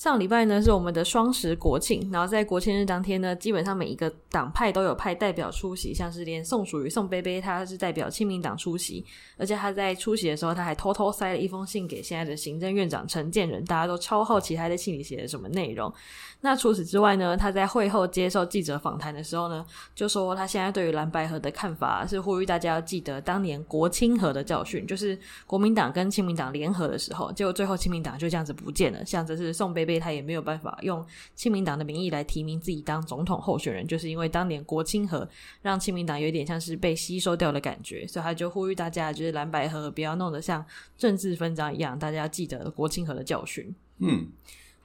上礼拜呢是我们的双十国庆，然后在国庆日当天呢，基本上每一个党派都有派代表出席，像是连宋楚瑜、宋贝贝，他是代表亲民党出席，而且他在出席的时候，他还偷偷塞了一封信给现在的行政院长陈建仁，大家都超好奇他在信里写的什么内容。那除此之外呢，他在会后接受记者访谈的时候呢，就说他现在对于蓝白合的看法是呼吁大家要记得当年国亲合的教训，就是国民党跟亲民党联合的时候，结果最后亲民党就这样子不见了，像这是宋贝贝。所以他也没有办法用亲民党的名义来提名自己当总统候选人，就是因为当年国亲合让亲民党有点像是被吸收掉的感觉，所以他就呼吁大家，就是蓝白合不要弄得像政治分赃一样，大家记得国亲合的教训。嗯，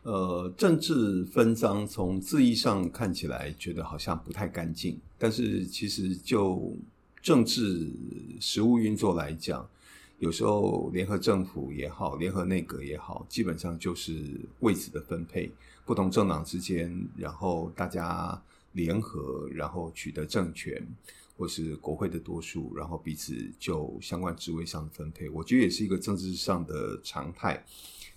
呃，政治分赃从字义上看起来觉得好像不太干净，但是其实就政治实务运作来讲。有时候联合政府也好，联合内阁也好，基本上就是位置的分配，不同政党之间，然后大家联合，然后取得政权，或是国会的多数，然后彼此就相关职位上的分配，我觉得也是一个政治上的常态。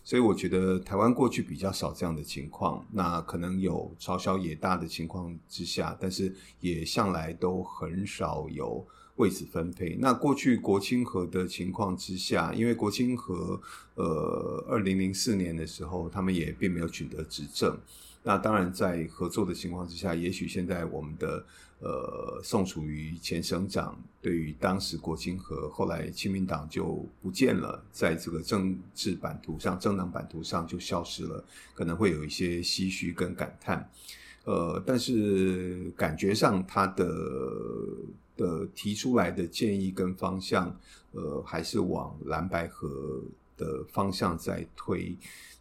所以我觉得台湾过去比较少这样的情况，那可能有朝小野大的情况之下，但是也向来都很少有。位置分配。那过去国亲合的情况之下，因为国亲合，呃，二零零四年的时候，他们也并没有取得执政。那当然，在合作的情况之下，也许现在我们的呃宋楚瑜前省长对于当时国亲合，后来亲民党就不见了，在这个政治版图上、政党版图上就消失了，可能会有一些唏嘘跟感叹。呃，但是感觉上他的。的提出来的建议跟方向，呃，还是往蓝白河的方向在推。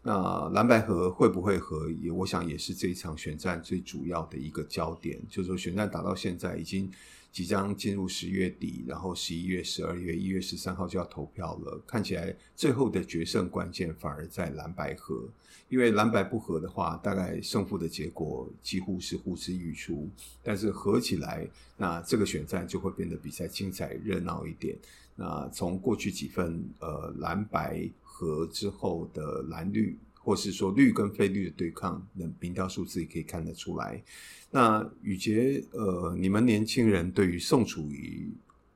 那蓝白河会不会合，也我想也是这一场选战最主要的一个焦点。就是说，选战打到现在已经即将进入十月底，然后十一月、十二月、一月十三号就要投票了。看起来最后的决胜关键反而在蓝白合。因为蓝白不合的话，大概胜负的结果几乎是呼之欲出。但是合起来，那这个选战就会变得比赛精彩热闹一点。那从过去几份呃蓝白合之后的蓝绿，或是说绿跟非绿的对抗，那民调数字也可以看得出来。那雨杰，呃，你们年轻人对于宋楚瑜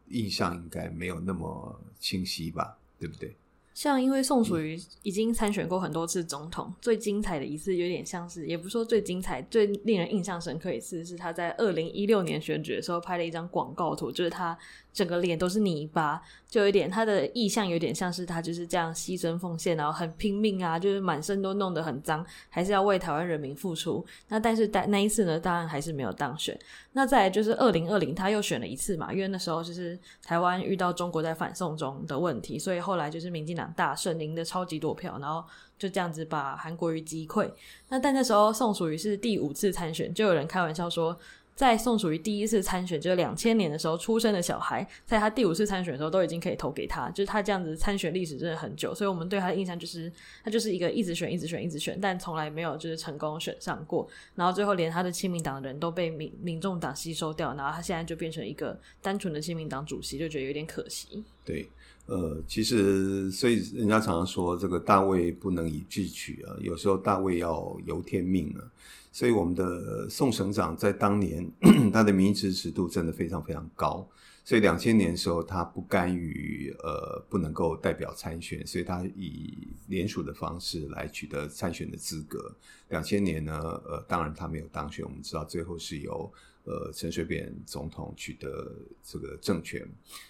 印象应该没有那么清晰吧？对不对？像因为宋楚瑜已经参选过很多次总统，最精彩的一次有点像是，也不说最精彩，最令人印象深刻一次是他在二零一六年选举的时候拍了一张广告图，就是他整个脸都是泥巴，就有点他的意象有点像是他就是这样牺牲奉献，然后很拼命啊，就是满身都弄得很脏，还是要为台湾人民付出。那但是那一次呢，当然还是没有当选。那再就是二零二零他又选了一次嘛，因为那时候就是台湾遇到中国在反送中的问题，所以后来就是民进党。大胜，赢得超级多票，然后就这样子把韩国瑜击溃。那但那时候宋楚瑜是第五次参选，就有人开玩笑说，在宋楚瑜第一次参选，就是两千年的时候出生的小孩，在他第五次参选的时候都已经可以投给他，就是他这样子参选历史真的很久，所以我们对他的印象就是他就是一个一直选、一直选、一直选，但从来没有就是成功选上过。然后最后连他的亲民党的人都被民民众党吸收掉，然后他现在就变成一个单纯的亲民党主席，就觉得有点可惜。对。呃，其实，所以人家常常说，这个大卫不能以智取啊，有时候大卫要由天命啊。所以，我们的宋省长在当年，他的民意支持度真的非常非常高。所以，两千年的时候，他不甘于呃不能够代表参选，所以他以联署的方式来取得参选的资格。两千年呢，呃，当然他没有当选。我们知道，最后是由。呃，陈水扁总统取得这个政权，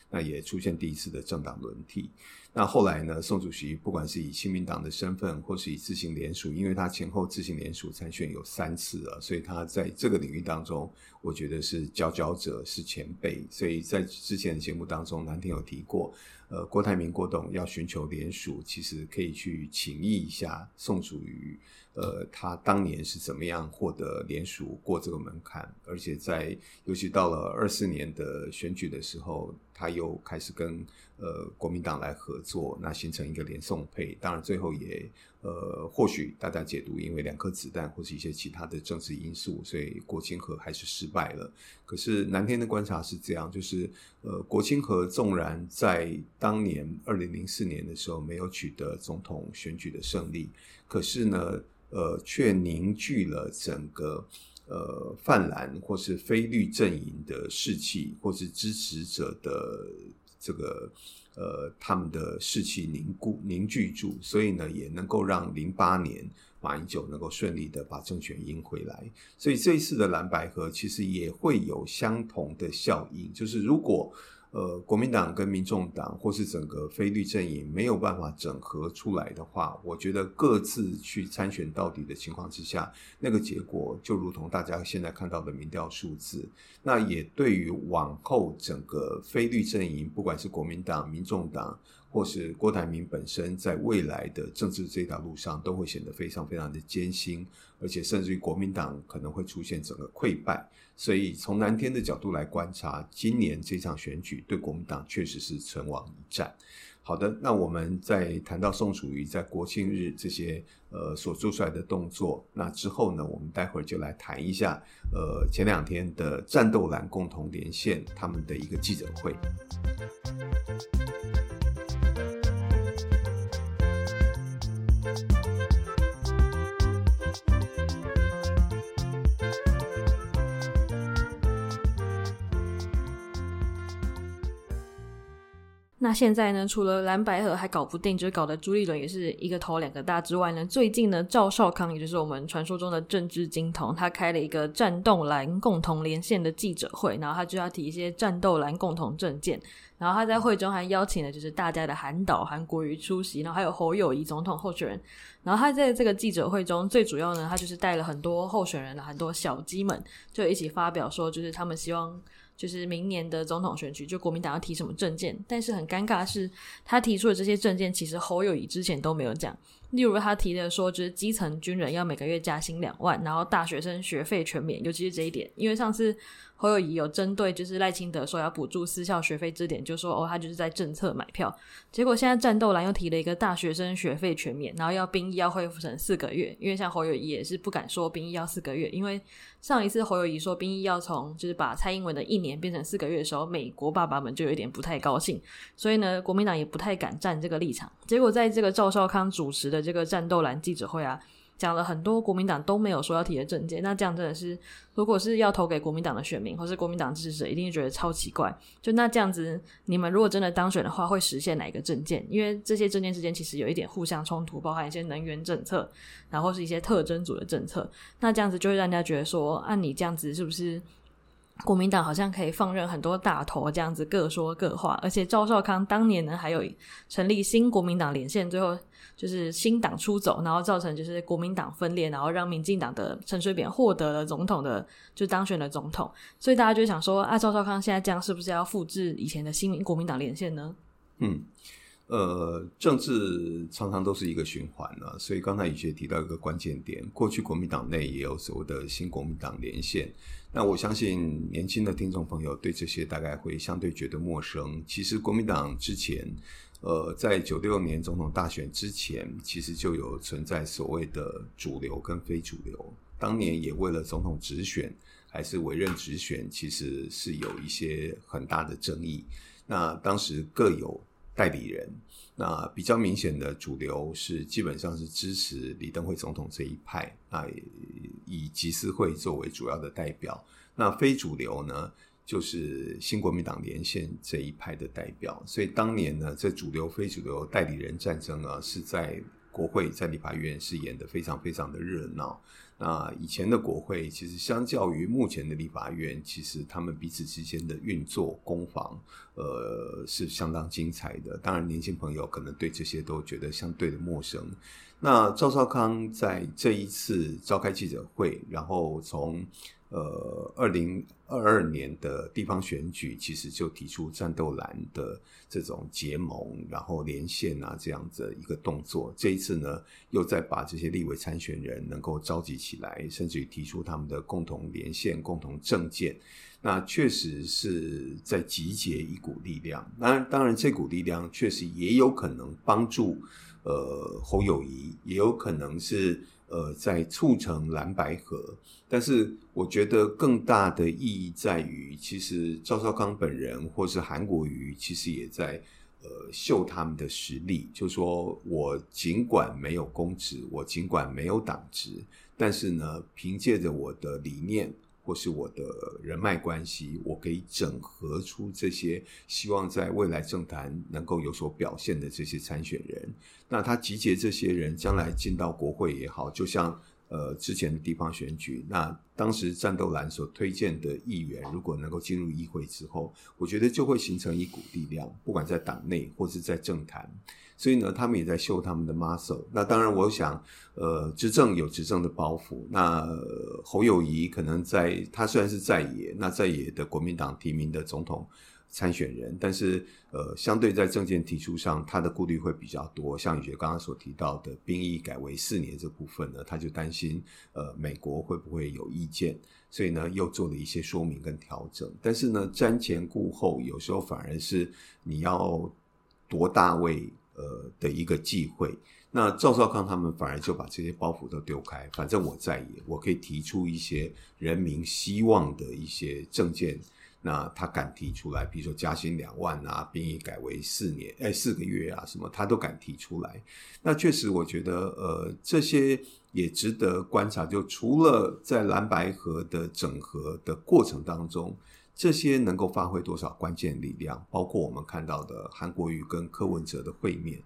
那也出现第一次的政党轮替。那后来呢，宋主席不管是以亲民党的身份，或是以自行联署，因为他前后自行联署参选有三次了，所以他在这个领域当中，我觉得是佼佼者，是前辈。所以在之前的节目当中，南天有提过，呃，郭台铭郭董要寻求联署，其实可以去请益一下宋楚瑜。呃，他当年是怎么样获得联署过这个门槛？而且在尤其到了二四年的选举的时候，他又开始跟呃国民党来合作，那形成一个连送配。当然最后也呃或许大家解读，因为两颗子弹或是一些其他的政治因素，所以国亲合还是失败了。可是南天的观察是这样，就是呃国亲合纵然在当年二零零四年的时候没有取得总统选举的胜利，可是呢呃却凝聚了整个。呃，泛蓝或是非绿阵营的士气，或是支持者的这个呃，他们的士气凝固凝聚住，所以呢，也能够让零八年马英九能够顺利的把政权赢回来。所以这一次的蓝白合其实也会有相同的效应，就是如果。呃，国民党跟民众党或是整个非绿阵营没有办法整合出来的话，我觉得各自去参选到底的情况之下，那个结果就如同大家现在看到的民调数字，那也对于往后整个非绿阵营，不管是国民党、民众党。或是郭台铭本身在未来的政治这条路上都会显得非常非常的艰辛，而且甚至于国民党可能会出现整个溃败。所以从南天的角度来观察，今年这场选举对国民党确实是存亡一战。好的，那我们在谈到宋楚瑜在国庆日这些呃所做出来的动作，那之后呢，我们待会儿就来谈一下呃前两天的战斗蓝共同连线他们的一个记者会。那现在呢，除了蓝白合还搞不定，就是搞得朱立伦也是一个头两个大之外呢，最近呢，赵少康也就是我们传说中的政治金童，他开了一个战斗蓝共同连线的记者会，然后他就要提一些战斗蓝共同政见，然后他在会中还邀请了就是大家的韩导韩国瑜出席，然后还有侯友谊总统候选人，然后他在这个记者会中最主要呢，他就是带了很多候选人的很多小鸡们，就一起发表说，就是他们希望。就是明年的总统选举，就国民党要提什么证件，但是很尴尬的是，他提出的这些证件，其实侯友谊之前都没有讲。例如他提的说，就是基层军人要每个月加薪两万，然后大学生学费全免，尤其是这一点，因为上次。侯友宜有针对就是赖清德说要补助私校学费这点，就说哦，他就是在政策买票。结果现在战斗蓝又提了一个大学生学费全免，然后要兵役要恢复成四个月。因为像侯友宜也是不敢说兵役要四个月，因为上一次侯友宜说兵役要从就是把蔡英文的一年变成四个月的时候，美国爸爸们就有点不太高兴，所以呢，国民党也不太敢站这个立场。结果在这个赵少康主持的这个战斗蓝记者会啊。讲了很多国民党都没有说要提的政见，那这样真的是，如果是要投给国民党的选民或是国民党支持者，一定会觉得超奇怪。就那这样子，你们如果真的当选的话，会实现哪一个政见？因为这些政见之间其实有一点互相冲突，包含一些能源政策，然后是一些特征组的政策。那这样子就会让人家觉得说，按、啊、你这样子是不是国民党好像可以放任很多大头这样子各说各话？而且赵少康当年呢，还有成立新国民党连线，最后。就是新党出走，然后造成就是国民党分裂，然后让民进党的陈水扁获得了总统的，就当选了总统。所以大家就想说，啊，赵少康现在这样是不是要复制以前的新民国民党连线呢？嗯，呃，政治常常都是一个循环啊。所以刚才宇学提到一个关键点，过去国民党内也有所谓的新国民党连线。那我相信年轻的听众朋友对这些大概会相对觉得陌生。其实国民党之前。呃，在九六年总统大选之前，其实就有存在所谓的主流跟非主流。当年也为了总统直选还是委任直选，其实是有一些很大的争议。那当时各有代理人。那比较明显的主流是基本上是支持李登辉总统这一派，那以集思会作为主要的代表。那非主流呢？就是新国民党连线这一派的代表，所以当年呢，这主流非主流代理人战争啊，是在国会在立法院是演得非常非常的热闹。那以前的国会其实相较于目前的立法院，其实他们彼此之间的运作攻防，呃，是相当精彩的。当然，年轻朋友可能对这些都觉得相对的陌生。那赵少康在这一次召开记者会，然后从呃，二零二二年的地方选举，其实就提出战斗蓝的这种结盟，然后连线啊这样子一个动作。这一次呢，又再把这些立委参选人能够召集起来，甚至于提出他们的共同连线、共同政见。那确实是在集结一股力量。当然，当然这股力量确实也有可能帮助呃侯友宜，也有可能是呃在促成蓝白合。但是我觉得更大的意义在于，其实赵少康本人或是韩国瑜，其实也在呃秀他们的实力。就说我尽管没有公职，我尽管没有党职，但是呢，凭借着我的理念。或是我的人脉关系，我可以整合出这些希望在未来政坛能够有所表现的这些参选人。那他集结这些人，将来进到国会也好，就像呃之前的地方选举，那当时战斗蓝所推荐的议员，如果能够进入议会之后，我觉得就会形成一股力量，不管在党内或是在政坛。所以呢，他们也在秀他们的 muscle。那当然，我想，呃，执政有执政的包袱。那侯友宜可能在，他虽然是在野，那在野的国民党提名的总统参选人，但是呃，相对在政见提出上，他的顾虑会比较多。像宇学刚刚所提到的兵役改为四年这部分呢，他就担心呃，美国会不会有意见，所以呢，又做了一些说明跟调整。但是呢，瞻前顾后，有时候反而是你要夺大位。呃的一个忌讳，那赵少康他们反而就把这些包袱都丢开，反正我在意，我可以提出一些人民希望的一些政见，那他敢提出来，比如说加薪两万啊，兵役改为四年，哎，四个月啊，什么他都敢提出来。那确实，我觉得呃这些也值得观察。就除了在蓝白合的整合的过程当中。这些能够发挥多少关键力量？包括我们看到的韩国瑜跟柯文哲的会面，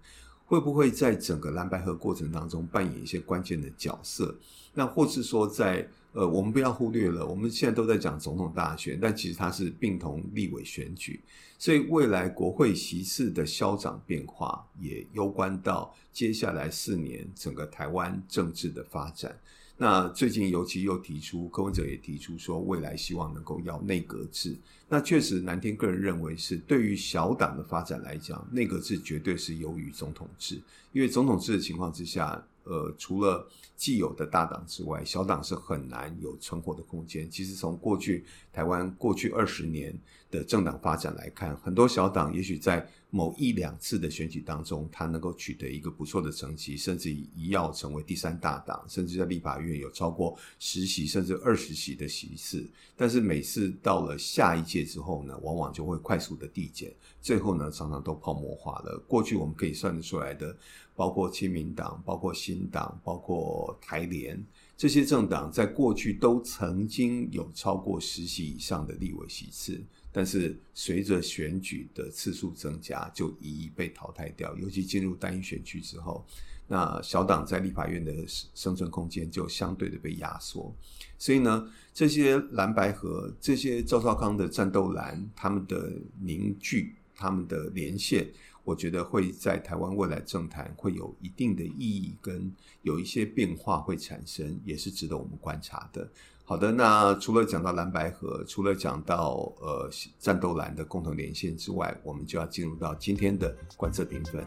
会不会在整个蓝白河过程当中扮演一些关键的角色？那或是说在，在呃，我们不要忽略了，我们现在都在讲总统大选，但其实它是并同立委选举，所以未来国会席次的消长变化，也攸关到接下来四年整个台湾政治的发展。那最近尤其又提出，柯文哲也提出说，未来希望能够要内阁制。那确实，南天个人认为是对于小党的发展来讲，内阁制绝对是优于总统制，因为总统制的情况之下，呃，除了既有的大党之外，小党是很难有存活的空间。其实从过去台湾过去二十年的政党发展来看，很多小党也许在某一两次的选举当中，他能够取得一个不错的成绩，甚至一要成为第三大党，甚至在立法院有超过十席甚至二十席的席次。但是每次到了下一届之后呢，往往就会快速的递减，最后呢，常常都泡沫化了。过去我们可以算得出来的，包括亲民党、包括新党、包括台联这些政党，在过去都曾经有超过十席以上的立委席次。但是随着选举的次数增加，就一一被淘汰掉。尤其进入单一选区之后，那小党在立法院的生存空间就相对的被压缩。所以呢，这些蓝白合，这些赵少康的战斗蓝，他们的凝聚，他们的连线，我觉得会在台湾未来政坛会有一定的意义，跟有一些变化会产生，也是值得我们观察的。好的，那除了讲到蓝白河，除了讲到呃战斗蓝的共同连线之外，我们就要进入到今天的观测评分。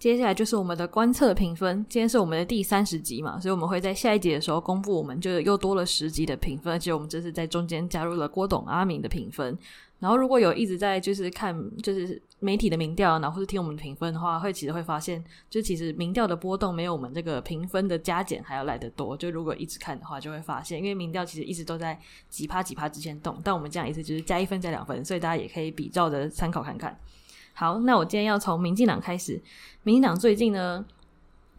接下来就是我们的观测评分。今天是我们的第三十集嘛，所以我们会在下一集的时候公布，我们就又多了十集的评分，而且我们这是在中间加入了郭董、阿明的评分。然后如果有一直在就是看就是媒体的民调，然后或是听我们的评分的话，会其实会发现，就其实民调的波动没有我们这个评分的加减还要来得多。就如果一直看的话，就会发现，因为民调其实一直都在几趴几趴之间动，但我们这样一次就是加一分加两分，所以大家也可以比照着参考看看。好，那我今天要从民进党开始。民进党最近呢，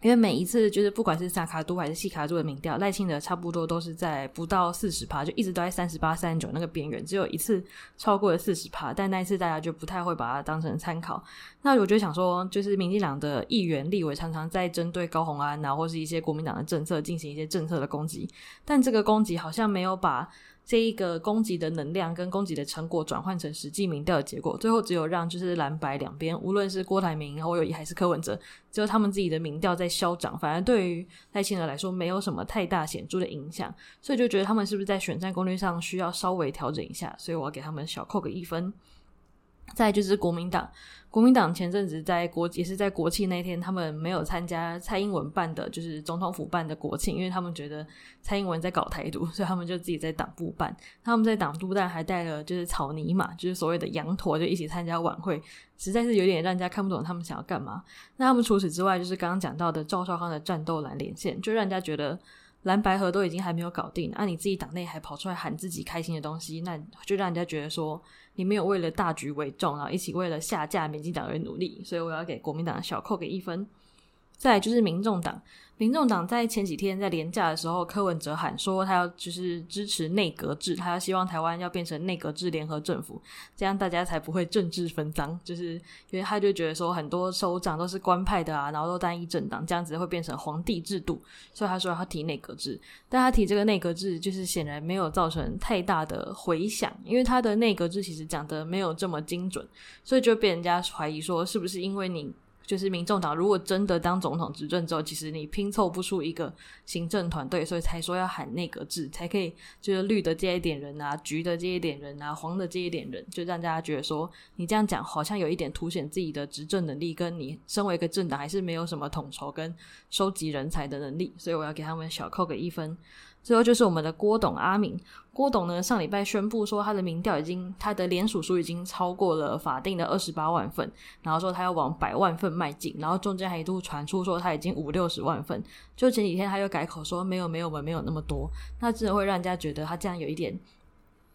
因为每一次就是不管是大卡都还是细卡都的民调，赖清德差不多都是在不到四十趴，就一直都在三十八、三十九那个边缘，只有一次超过了四十趴，但那一次大家就不太会把它当成参考。那我就想说，就是民进党的议员、立委常常在针对高虹安啊，或是一些国民党的政策进行一些政策的攻击，但这个攻击好像没有把。这一个攻击的能量跟攻击的成果转换成实际民调的结果，最后只有让就是蓝白两边，无论是郭台铭、侯友宜还是柯文哲，只有他们自己的民调在消长，反而对于赖清德来说没有什么太大显著的影响，所以就觉得他们是不是在选战攻略上需要稍微调整一下，所以我要给他们小扣个一分。再就是国民党，国民党前阵子在国也是在国庆那天，他们没有参加蔡英文办的，就是总统府办的国庆，因为他们觉得蔡英文在搞台独，所以他们就自己在党部办。他们在党部办还带了就是草泥马，就是所谓的羊驼，就一起参加晚会，实在是有点让人家看不懂他们想要干嘛。那他们除此之外，就是刚刚讲到的赵少康的战斗蓝连线，就让人家觉得。蓝白合都已经还没有搞定，那、你自己党内还跑出来喊自己开心的东西，那就让人家觉得说你没有为了大局为重，然后一起为了下架民进党而努力，所以我要给国民党小扣给一分。再就是民众党，民众党在前几天在连假的时候，柯文哲喊说他要就是支持内阁制，他要希望台湾要变成内阁制联合政府，这样大家才不会政治分赃。就是因为他就觉得说很多首长都是官派的啊，然后都单一政党，这样子会变成皇帝制度，所以他说他提内阁制。但他提这个内阁制，就是显然没有造成太大的回响，因为他的内阁制其实讲的没有这么精准，所以就被人家怀疑说是不是因为你。就是民众党如果真的当总统执政之后，其实你拼凑不出一个行政团队，所以才说要喊内阁制，才可以就是绿的接一点人啊，橘的接一点人啊，黄的接一点人，就让大家觉得说你这样讲好像有一点凸显自己的执政能力，跟你身为一个政党还是没有什么统筹跟收集人才的能力，所以我要给他们小扣个一分。最后就是我们的郭董阿明，郭董呢上礼拜宣布说他的民调已经，他的联署数已经超过了法定的二十八万份，然后说他要往百万份迈进，然后中间还一度传出说他已经五六十万份，就前几天他又改口说没有没有我们没有那么多，那真的会让人家觉得他这样有一点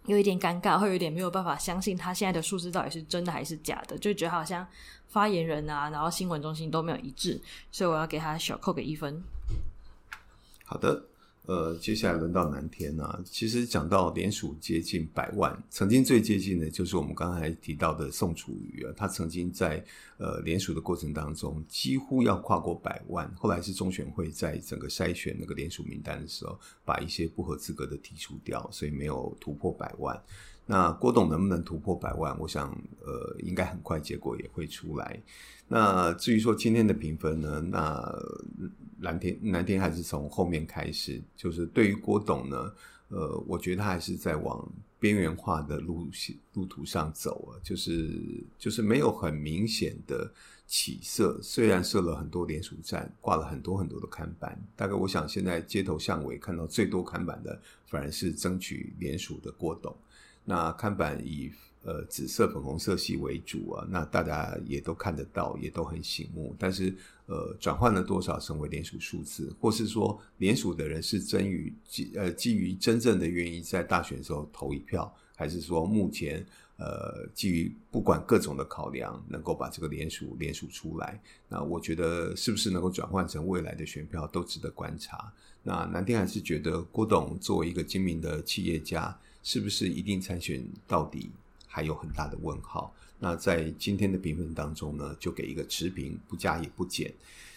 有一点尴尬，会有一点没有办法相信他现在的数字到底是真的还是假的，就觉得好像发言人啊，然后新闻中心都没有一致，所以我要给他小扣个一分。好的。呃，接下来轮到南天啊。其实讲到连署接近百万，曾经最接近的就是我们刚才提到的宋楚瑜啊。他曾经在呃连署的过程当中，几乎要跨过百万。后来是中选会在整个筛选那个连署名单的时候，把一些不合资格的剔除掉，所以没有突破百万。那郭董能不能突破百万？我想，呃，应该很快结果也会出来。那至于说今天的评分呢？那蓝天蓝天还是从后面开始，就是对于郭董呢，呃，我觉得他还是在往边缘化的路线路途上走啊，就是就是没有很明显的起色。虽然设了很多连署站，挂了很多很多的看板，大概我想现在街头巷尾看到最多看板的，反而是争取连署的郭董。那看板以呃紫色、粉红色系为主啊，那大家也都看得到，也都很醒目，但是。呃，转换了多少成为连署数字，或是说联署的人是真于基呃基于真正的愿意在大选时候投一票，还是说目前呃基于不管各种的考量，能够把这个联署联署出来？那我觉得是不是能够转换成未来的选票，都值得观察。那南天还是觉得郭董作为一个精明的企业家，是不是一定参选到底，还有很大的问号。那在今天的评分当中呢，就给一个持平，不加也不减。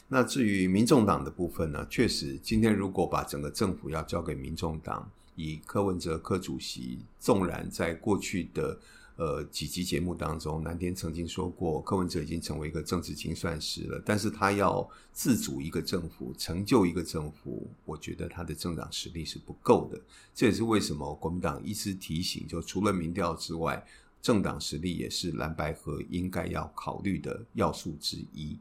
那至于民众党的部分呢，确实今天如果把整个政府要交给民众党，以柯文哲柯主席，纵然在过去的呃几集节目当中，南天曾经说过，柯文哲已经成为一个政治精算师了，但是他要自主一个政府，成就一个政府，我觉得他的政党实力是不够的。这也是为什么国民党一直提醒，就除了民调之外。政党实力也是蓝白合应该要考虑的要素之一。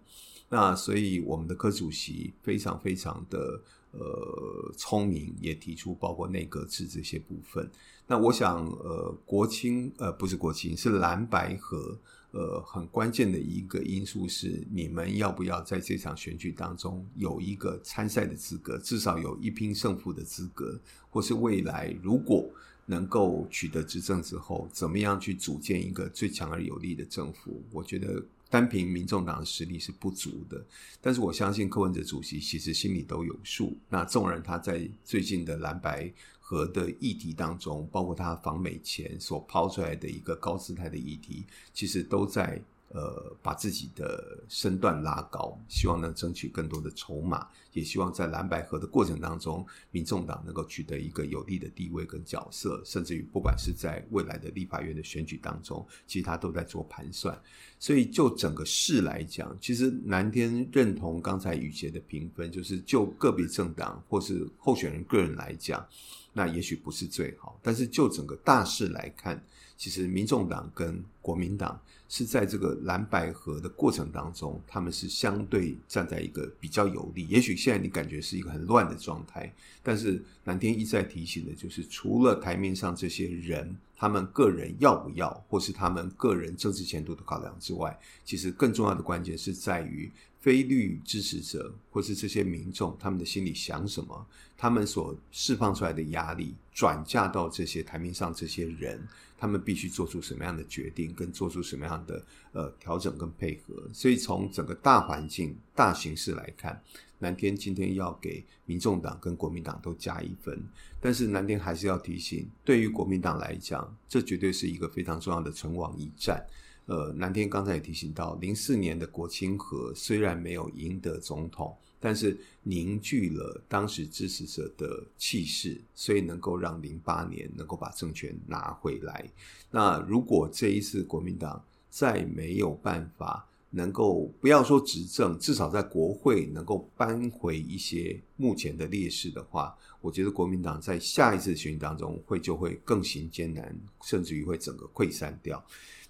那所以我们的柯主席非常非常的呃聪明，也提出包括内阁制这些部分。那我想呃国青呃不是国青是蓝白和呃很关键的一个因素是你们要不要在这场选举当中有一个参赛的资格，至少有一拼胜负的资格，或是未来如果。能够取得执政之后，怎么样去组建一个最强而有力的政府？我觉得单凭民众党的实力是不足的。但是我相信柯文哲主席其实心里都有数。那纵然他在最近的蓝白和的议题当中，包括他访美前所抛出来的一个高姿态的议题，其实都在呃，把自己的身段拉高，希望能争取更多的筹码，也希望在蓝白合的过程当中，民众党能够取得一个有利的地位跟角色，甚至于不管是在未来的立法院的选举当中，其实他都在做盘算。所以就整个市来讲，其实南天认同刚才宇杰的评分，就是就个别政党或是候选人个人来讲，那也许不是最好，但是就整个大势来看，其实民众党跟国民党。是在这个蓝白合的过程当中，他们是相对站在一个比较有利。也许现在你感觉是一个很乱的状态，但是南天一再提醒的就是，除了台面上这些人，他们个人要不要，或是他们个人政治前途的考量之外，其实更重要的关键是在于非绿支持者或是这些民众，他们的心里想什么，他们所释放出来的压力转嫁到这些台面上这些人。他们必须做出什么样的决定，跟做出什么样的呃调整跟配合。所以从整个大环境、大形势来看，南天今天要给民众党跟国民党都加一分。但是南天还是要提醒，对于国民党来讲，这绝对是一个非常重要的存亡一战。呃，南天刚才也提醒到，零四年的国亲合虽然没有赢得总统。但是凝聚了当时支持者的气势，所以能够让零八年能够把政权拿回来。那如果这一次国民党再没有办法能够不要说执政，至少在国会能够扳回一些目前的劣势的话，我觉得国民党在下一次选举当中会就会更行艰难，甚至于会整个溃散掉。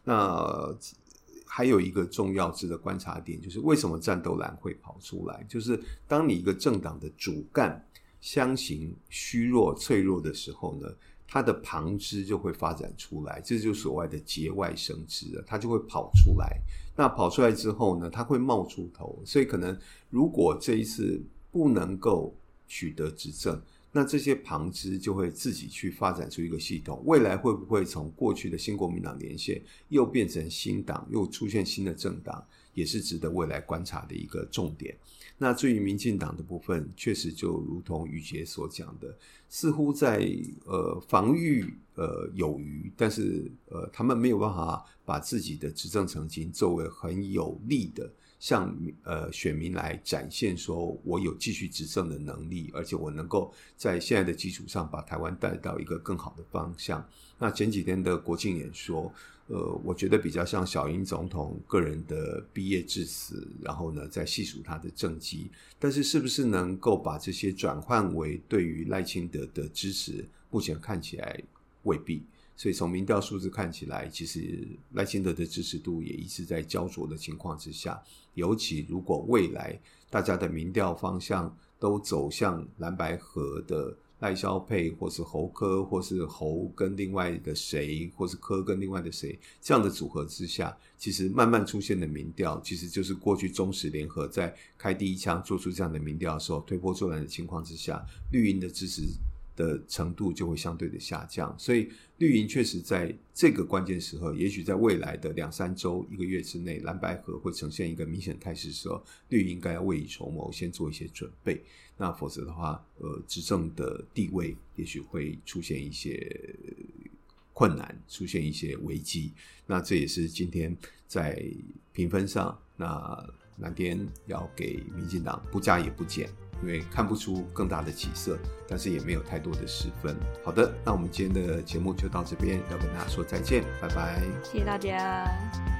那。还有一个重要值得观察点，就是为什么战斗蓝会跑出来？就是当你一个政党的主干相形虚弱、脆弱的时候呢，它的旁支就会发展出来，这就是所谓的节外生枝了，它就会跑出来。那跑出来之后呢，它会冒出头，所以可能如果这一次不能够取得执政。那这些旁支就会自己去发展出一个系统，未来会不会从过去的新国民党连线又变成新党，又出现新的政党，也是值得未来观察的一个重点。那至于民进党的部分，确实就如同宇杰所讲的，似乎在呃防御呃有余，但是呃他们没有办法把自己的执政成绩作为很有利的。向呃选民来展现，说我有继续执政的能力，而且我能够在现在的基础上把台湾带到一个更好的方向。那前几天的国庆演说，呃，我觉得比较像小英总统个人的毕业致辞，然后呢再细数他的政绩，但是是不是能够把这些转换为对于赖清德的支持？目前看起来未必。所以从民调数字看起来，其实赖清德的支持度也一直在焦灼的情况之下。尤其如果未来大家的民调方向都走向蓝白合的赖萧配，或是侯科，或是侯跟另外的谁，或是柯跟另外的谁这样的组合之下，其实慢慢出现的民调，其实就是过去中时联合在开第一枪做出这样的民调的时候推波助澜的情况之下，绿营的支持。的程度就会相对的下降，所以绿营确实在这个关键时候，也许在未来的两三周、一个月之内，蓝白合会呈现一个明显态势的时候，绿营应该要未雨绸缪，先做一些准备。那否则的话，呃，执政的地位也许会出现一些困难，出现一些危机。那这也是今天在评分上，那南天要给民进党不加也不减。因为看不出更大的起色，但是也没有太多的失分。好的，那我们今天的节目就到这边，要跟大家说再见，拜拜，谢谢大家。